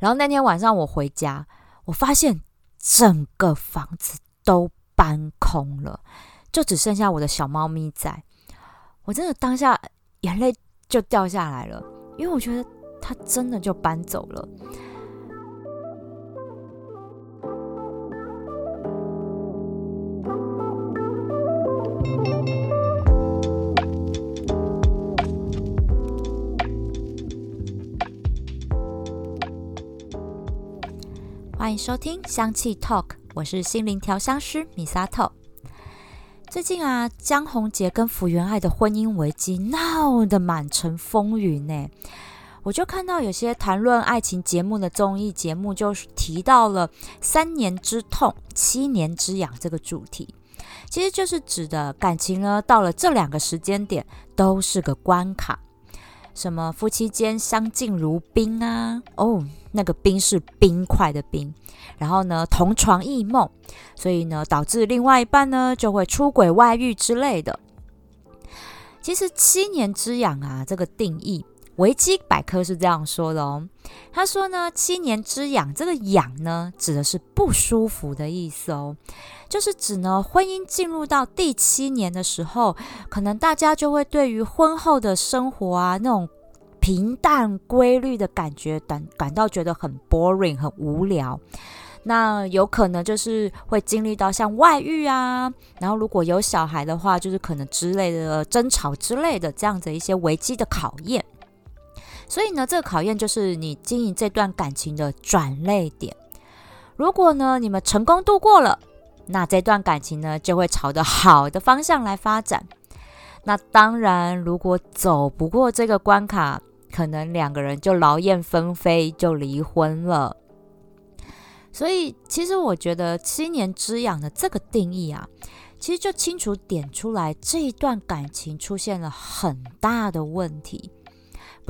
然后那天晚上我回家，我发现整个房子都搬空了，就只剩下我的小猫咪在。我真的当下眼泪就掉下来了，因为我觉得它真的就搬走了。欢迎收听香气 Talk，我是心灵调香师米萨特。最近啊，江宏杰跟福原爱的婚姻危机闹得满城风雨呢。我就看到有些谈论爱情节目的综艺节目，就提到了三年之痛、七年之痒这个主题，其实就是指的感情呢，到了这两个时间点都是个关卡。什么夫妻间相敬如宾啊？哦。那个冰是冰块的冰，然后呢，同床异梦，所以呢，导致另外一半呢就会出轨、外遇之类的。其实七年之痒啊，这个定义，维基百科是这样说的哦。他说呢，七年之痒，这个痒呢，指的是不舒服的意思哦，就是指呢，婚姻进入到第七年的时候，可能大家就会对于婚后的生活啊，那种。平淡规律的感觉，感感到觉得很 boring，很无聊。那有可能就是会经历到像外遇啊，然后如果有小孩的话，就是可能之类的争吵之类的这样子一些危机的考验。所以呢，这个考验就是你经营这段感情的转捩点。如果呢你们成功度过了，那这段感情呢就会朝着好的方向来发展。那当然，如果走不过这个关卡，可能两个人就劳燕分飞，就离婚了。所以，其实我觉得七年之痒的这个定义啊，其实就清楚点出来这一段感情出现了很大的问题。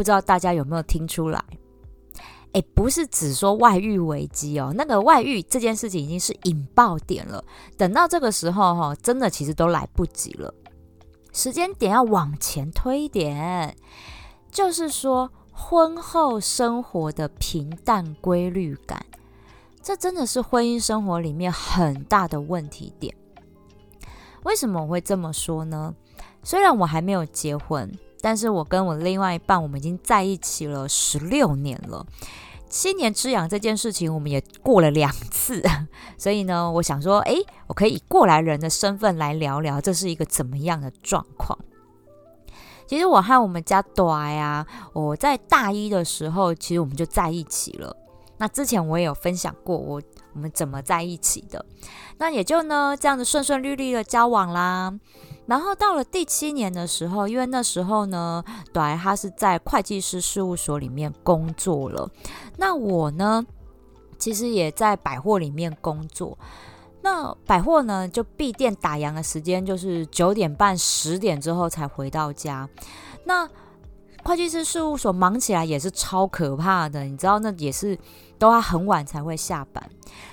不知道大家有没有听出来？诶，不是只说外遇危机哦，那个外遇这件事情已经是引爆点了。等到这个时候哈，真的其实都来不及了，时间点要往前推一点。就是说，婚后生活的平淡规律感，这真的是婚姻生活里面很大的问题点。为什么我会这么说呢？虽然我还没有结婚，但是我跟我另外一半，我们已经在一起了十六年了。七年之痒这件事情，我们也过了两次，所以呢，我想说，诶，我可以以过来人的身份来聊聊，这是一个怎么样的状况。其实我和我们家短呀，我在大一的时候，其实我们就在一起了。那之前我也有分享过我我们怎么在一起的。那也就呢这样子顺顺利利的交往啦。然后到了第七年的时候，因为那时候呢，短他是在会计师事务所里面工作了。那我呢，其实也在百货里面工作。那百货呢，就闭店打烊的时间就是九点半、十点之后才回到家。那会计师事务所忙起来也是超可怕的，你知道，那也是都要很晚才会下班。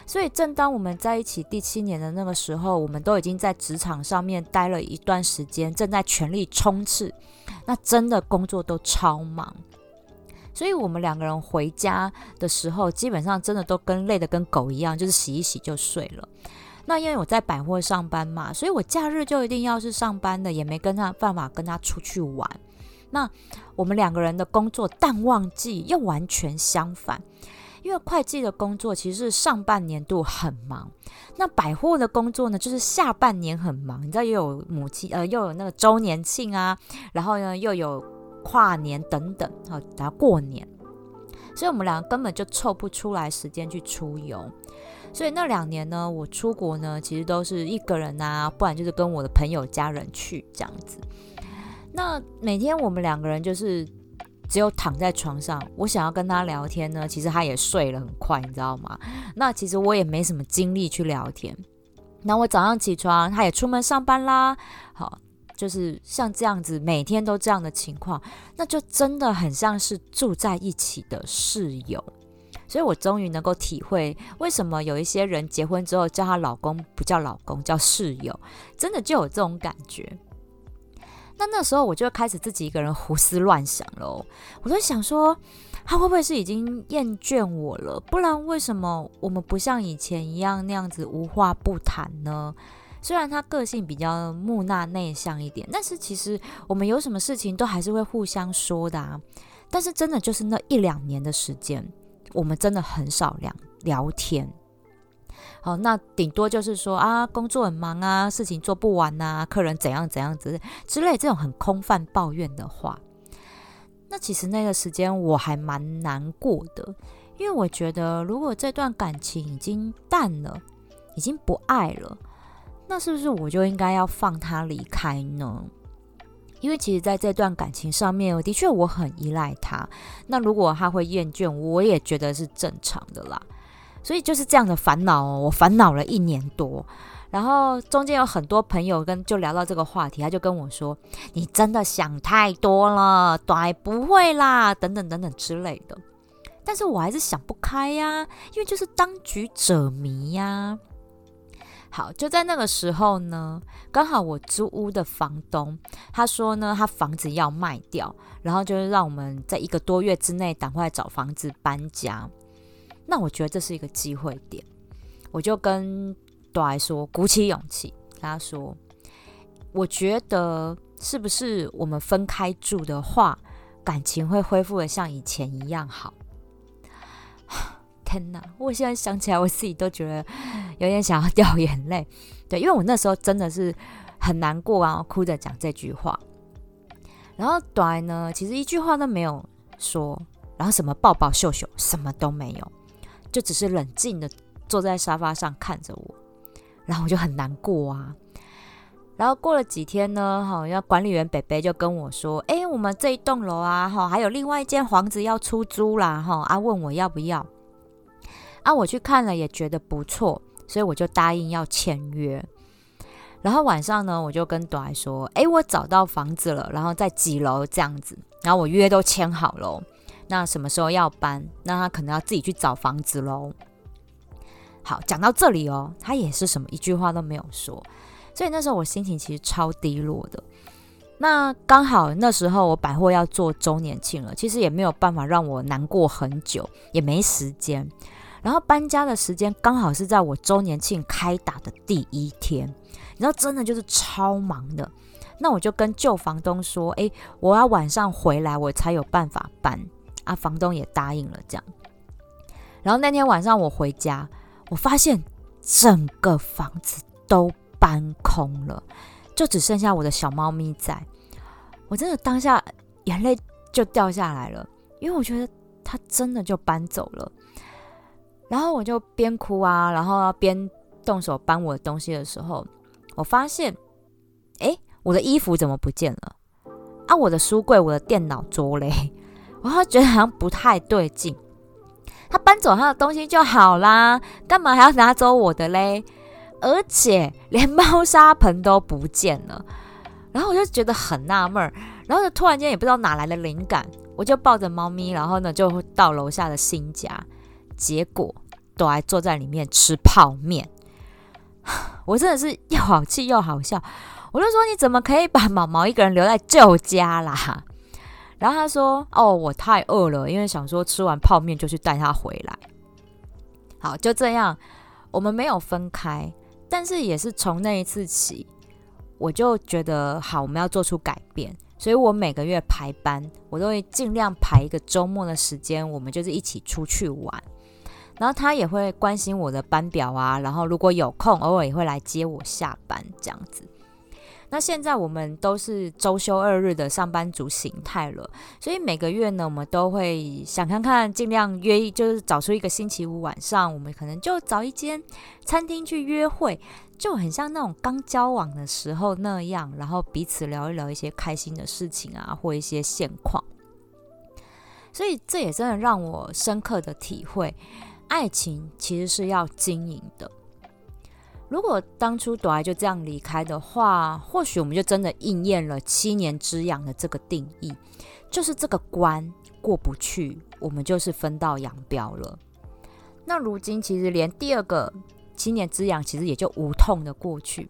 所以，正当我们在一起第七年的那个时候，我们都已经在职场上面待了一段时间，正在全力冲刺。那真的工作都超忙，所以我们两个人回家的时候，基本上真的都跟累的跟狗一样，就是洗一洗就睡了。那因为我在百货上班嘛，所以我假日就一定要是上班的，也没跟他办法跟他出去玩。那我们两个人的工作淡旺季又完全相反，因为会计的工作其实是上半年度很忙，那百货的工作呢就是下半年很忙。你知道又有母亲呃又有那个周年庆啊，然后呢又有跨年等等，好然后过年，所以我们两个根本就凑不出来时间去出游。所以那两年呢，我出国呢，其实都是一个人啊，不然就是跟我的朋友、家人去这样子。那每天我们两个人就是只有躺在床上，我想要跟他聊天呢，其实他也睡了很快，你知道吗？那其实我也没什么精力去聊天。那我早上起床，他也出门上班啦，好，就是像这样子，每天都这样的情况，那就真的很像是住在一起的室友。所以我终于能够体会，为什么有一些人结婚之后叫她老公不叫老公，叫室友，真的就有这种感觉。那那时候我就开始自己一个人胡思乱想喽，我就想说，他会不会是已经厌倦我了？不然为什么我们不像以前一样那样子无话不谈呢？虽然他个性比较木讷内向一点，但是其实我们有什么事情都还是会互相说的啊。但是真的就是那一两年的时间，我们真的很少聊聊天。好，那顶多就是说啊，工作很忙啊，事情做不完啊，客人怎样怎样子之类这种很空泛抱怨的话。那其实那个时间我还蛮难过的，因为我觉得如果这段感情已经淡了，已经不爱了，那是不是我就应该要放他离开呢？因为其实在这段感情上面，的确我很依赖他。那如果他会厌倦，我也觉得是正常的啦。所以就是这样的烦恼哦，我烦恼了一年多，然后中间有很多朋友跟就聊到这个话题，他就跟我说：“你真的想太多了，对，不会啦，等等等等之类的。”但是我还是想不开呀，因为就是当局者迷呀。好，就在那个时候呢，刚好我租屋的房东他说呢，他房子要卖掉，然后就是让我们在一个多月之内赶快找房子搬家。那我觉得这是一个机会点，我就跟朵来说，鼓起勇气跟他说，我觉得是不是我们分开住的话，感情会恢复的像以前一样好？天哪！我现在想起来，我自己都觉得有点想要 掉眼泪。对，因为我那时候真的是很难过啊，哭着讲这句话。然后短呢，其实一句话都没有说，然后什么抱抱秀秀，什么都没有。就只是冷静的坐在沙发上看着我，然后我就很难过啊。然后过了几天呢，哈，要管理员北北就跟我说：“哎，我们这一栋楼啊，哈，还有另外一间房子要出租啦，哈，啊，问我要不要？啊，我去看了也觉得不错，所以我就答应要签约。然后晚上呢，我就跟朵说：，哎，我找到房子了，然后在几楼这样子，然后我约都签好了。”那什么时候要搬？那他可能要自己去找房子喽。好，讲到这里哦，他也是什么一句话都没有说，所以那时候我心情其实超低落的。那刚好那时候我百货要做周年庆了，其实也没有办法让我难过很久，也没时间。然后搬家的时间刚好是在我周年庆开打的第一天，你知道，真的就是超忙的。那我就跟旧房东说：“诶，我要晚上回来，我才有办法搬。”啊，房东也答应了这样。然后那天晚上我回家，我发现整个房子都搬空了，就只剩下我的小猫咪在。我真的当下眼泪就掉下来了，因为我觉得它真的就搬走了。然后我就边哭啊，然后边动手搬我的东西的时候，我发现，哎，我的衣服怎么不见了？啊，我的书柜、我的电脑桌嘞？我觉得好像不太对劲，他搬走他的东西就好啦，干嘛还要拿走我的嘞？而且连猫砂盆都不见了，然后我就觉得很纳闷儿，然后就突然间也不知道哪来的灵感，我就抱着猫咪，然后呢就到楼下的新家，结果都还坐在里面吃泡面，我真的是又好气又好笑，我就说你怎么可以把毛毛一个人留在旧家啦？然后他说：“哦，我太饿了，因为想说吃完泡面就去带他回来。”好，就这样，我们没有分开，但是也是从那一次起，我就觉得好，我们要做出改变。所以我每个月排班，我都会尽量排一个周末的时间，我们就是一起出去玩。然后他也会关心我的班表啊，然后如果有空，偶尔也会来接我下班这样子。那现在我们都是周休二日的上班族形态了，所以每个月呢，我们都会想看看，尽量约，就是找出一个星期五晚上，我们可能就找一间餐厅去约会，就很像那种刚交往的时候那样，然后彼此聊一聊一些开心的事情啊，或一些现况。所以这也真的让我深刻的体会，爱情其实是要经营的。如果当初朵爱就这样离开的话，或许我们就真的应验了七年之痒的这个定义，就是这个关过不去，我们就是分道扬镳了。那如今其实连第二个七年之痒，其实也就无痛的过去。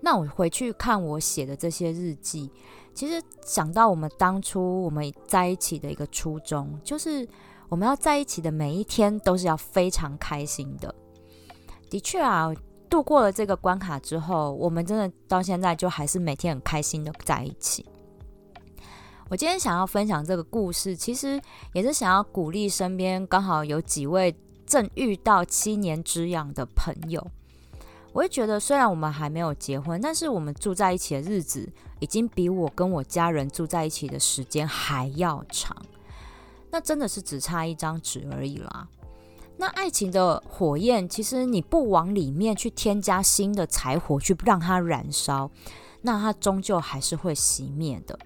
那我回去看我写的这些日记，其实想到我们当初我们在一起的一个初衷，就是我们要在一起的每一天都是要非常开心的。的确啊，度过了这个关卡之后，我们真的到现在就还是每天很开心的在一起。我今天想要分享这个故事，其实也是想要鼓励身边刚好有几位正遇到七年之痒的朋友。我会觉得，虽然我们还没有结婚，但是我们住在一起的日子已经比我跟我家人住在一起的时间还要长。那真的是只差一张纸而已啦。那爱情的火焰，其实你不往里面去添加新的柴火去让它燃烧，那它终究还是会熄灭的。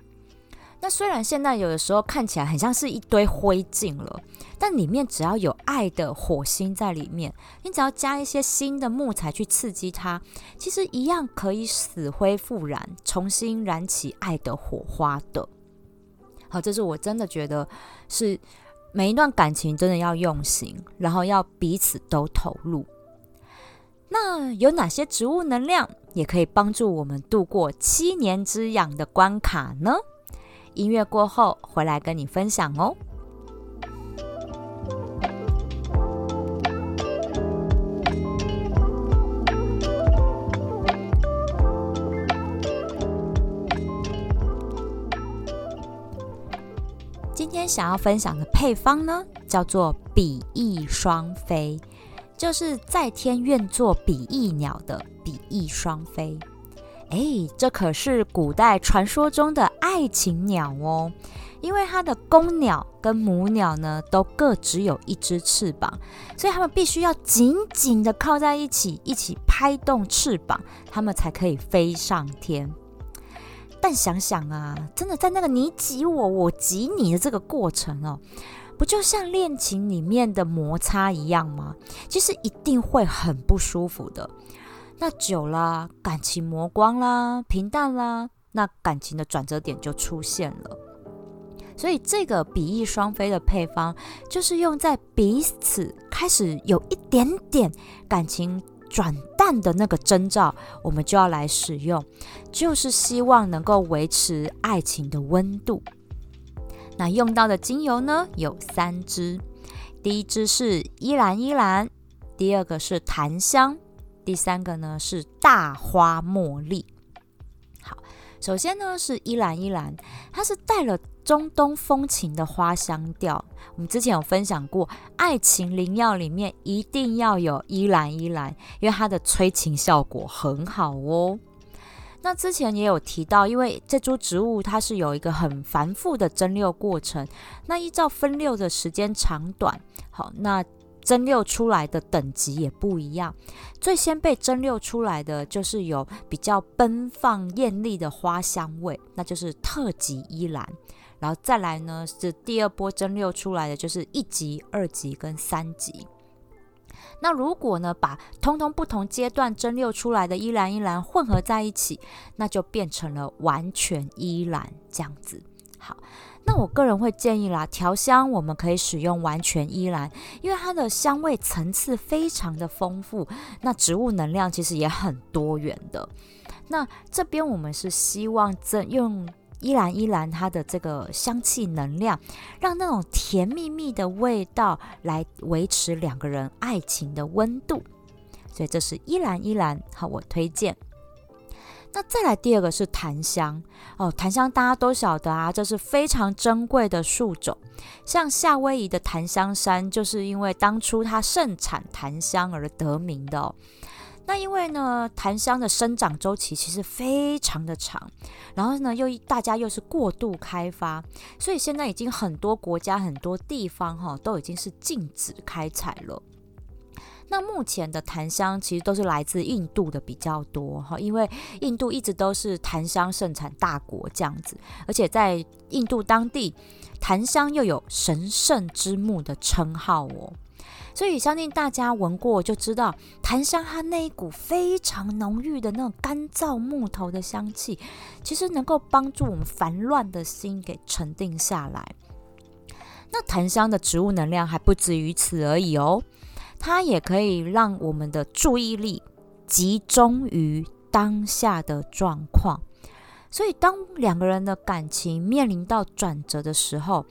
那虽然现在有的时候看起来很像是一堆灰烬了，但里面只要有爱的火星在里面，你只要加一些新的木材去刺激它，其实一样可以死灰复燃，重新燃起爱的火花的。好，这是我真的觉得是每一段感情真的要用心，然后要彼此都投入。那有哪些植物能量也可以帮助我们度过七年之痒的关卡呢？音乐过后回来跟你分享哦。天想要分享的配方呢，叫做比翼双飞，就是在天愿作比翼鸟的比翼双飞。哎，这可是古代传说中的爱情鸟哦，因为它的公鸟跟母鸟呢，都各只有一只翅膀，所以它们必须要紧紧的靠在一起，一起拍动翅膀，它们才可以飞上天。但想想啊，真的在那个你挤我，我挤你的这个过程哦，不就像恋情里面的摩擦一样吗？其实一定会很不舒服的。那久了，感情磨光啦，平淡啦，那感情的转折点就出现了。所以这个比翼双飞的配方，就是用在彼此开始有一点点感情转淡的那个征兆，我们就要来使用，就是希望能够维持爱情的温度。那用到的精油呢，有三支，第一支是依兰依兰，第二个是檀香。第三个呢是大花茉莉。好，首先呢是依兰依兰，它是带了中东风情的花香调。我们之前有分享过，爱情灵药里面一定要有依兰依兰，因为它的催情效果很好哦。那之前也有提到，因为这株植物它是有一个很繁复的蒸馏过程，那依照分馏的时间长短，好那。蒸馏出来的等级也不一样，最先被蒸馏出来的就是有比较奔放艳丽的花香味，那就是特级依兰。然后再来呢，是第二波蒸馏出来的就是一级、二级跟三级。那如果呢，把通通不同阶段蒸馏出来的依兰依兰混合在一起，那就变成了完全依兰这样子。好。那我个人会建议啦，调香我们可以使用完全依兰，因为它的香味层次非常的丰富，那植物能量其实也很多元的。那这边我们是希望这用依兰依兰它的这个香气能量，让那种甜蜜蜜的味道来维持两个人爱情的温度，所以这是依兰依兰，好，我推荐。那再来第二个是檀香哦，檀香大家都晓得啊，这是非常珍贵的树种。像夏威夷的檀香山，就是因为当初它盛产檀香而得名的。哦。那因为呢，檀香的生长周期其实非常的长，然后呢，又大家又是过度开发，所以现在已经很多国家、很多地方哈，都已经是禁止开采了。那目前的檀香其实都是来自印度的比较多哈，因为印度一直都是檀香盛产大国这样子，而且在印度当地，檀香又有神圣之木的称号哦，所以相信大家闻过就知道，檀香它那一股非常浓郁的那种干燥木头的香气，其实能够帮助我们烦乱的心给沉定下来。那檀香的植物能量还不止于此而已哦。它也可以让我们的注意力集中于当下的状况，所以当两个人的感情面临到转折的时候，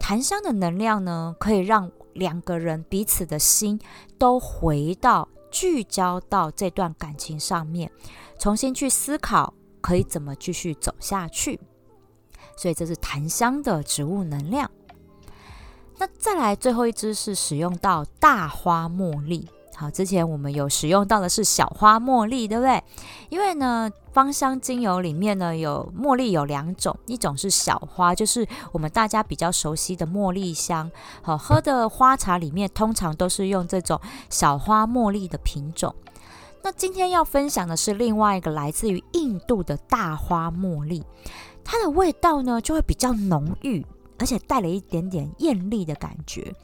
檀香的能量呢，可以让两个人彼此的心都回到聚焦到这段感情上面，重新去思考可以怎么继续走下去。所以这是檀香的植物能量。那再来最后一支是使用到大花茉莉。好，之前我们有使用到的是小花茉莉，对不对？因为呢，芳香精油里面呢有茉莉有两种，一种是小花，就是我们大家比较熟悉的茉莉香。好，喝的花茶里面通常都是用这种小花茉莉的品种。那今天要分享的是另外一个来自于印度的大花茉莉，它的味道呢就会比较浓郁，而且带了一点点艳丽的感觉。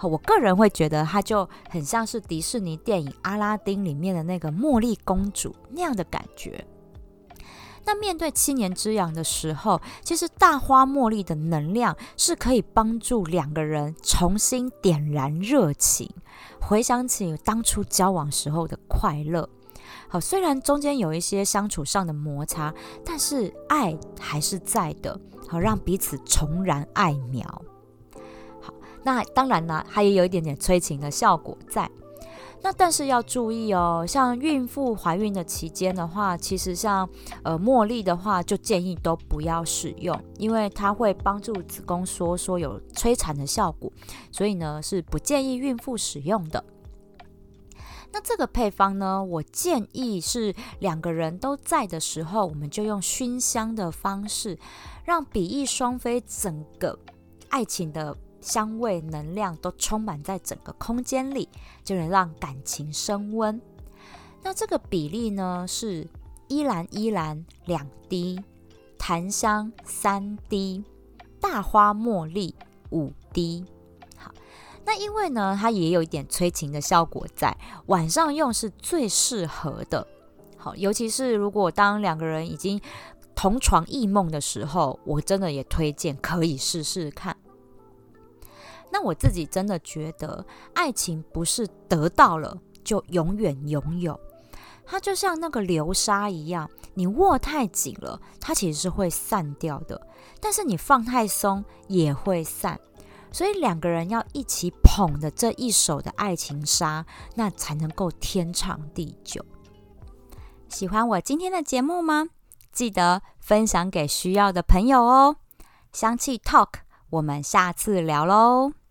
我个人会觉得它就很像是迪士尼电影《阿拉丁》里面的那个茉莉公主那样的感觉。那面对七年之痒的时候，其实大花茉莉的能量是可以帮助两个人重新点燃热情，回想起当初交往时候的快乐。好，虽然中间有一些相处上的摩擦，但是爱还是在的。好，让彼此重燃爱苗。好那当然呢，它也有一点点催情的效果在。那但是要注意哦，像孕妇怀孕的期间的话，其实像呃茉莉的话，就建议都不要使用，因为它会帮助子宫收缩，有催产的效果，所以呢是不建议孕妇使用的。那这个配方呢，我建议是两个人都在的时候，我们就用熏香的方式，让比翼双飞，整个爱情的。香味能量都充满在整个空间里，就能让感情升温。那这个比例呢是依兰依兰两滴，檀香三滴，大花茉莉五滴。好，那因为呢它也有一点催情的效果在，晚上用是最适合的。好，尤其是如果当两个人已经同床异梦的时候，我真的也推荐可以试试看。那我自己真的觉得，爱情不是得到了就永远拥有，它就像那个流沙一样，你握太紧了，它其实是会散掉的；但是你放太松也会散。所以两个人要一起捧的这一手的爱情沙，那才能够天长地久。喜欢我今天的节目吗？记得分享给需要的朋友哦。香气 Talk，我们下次聊喽。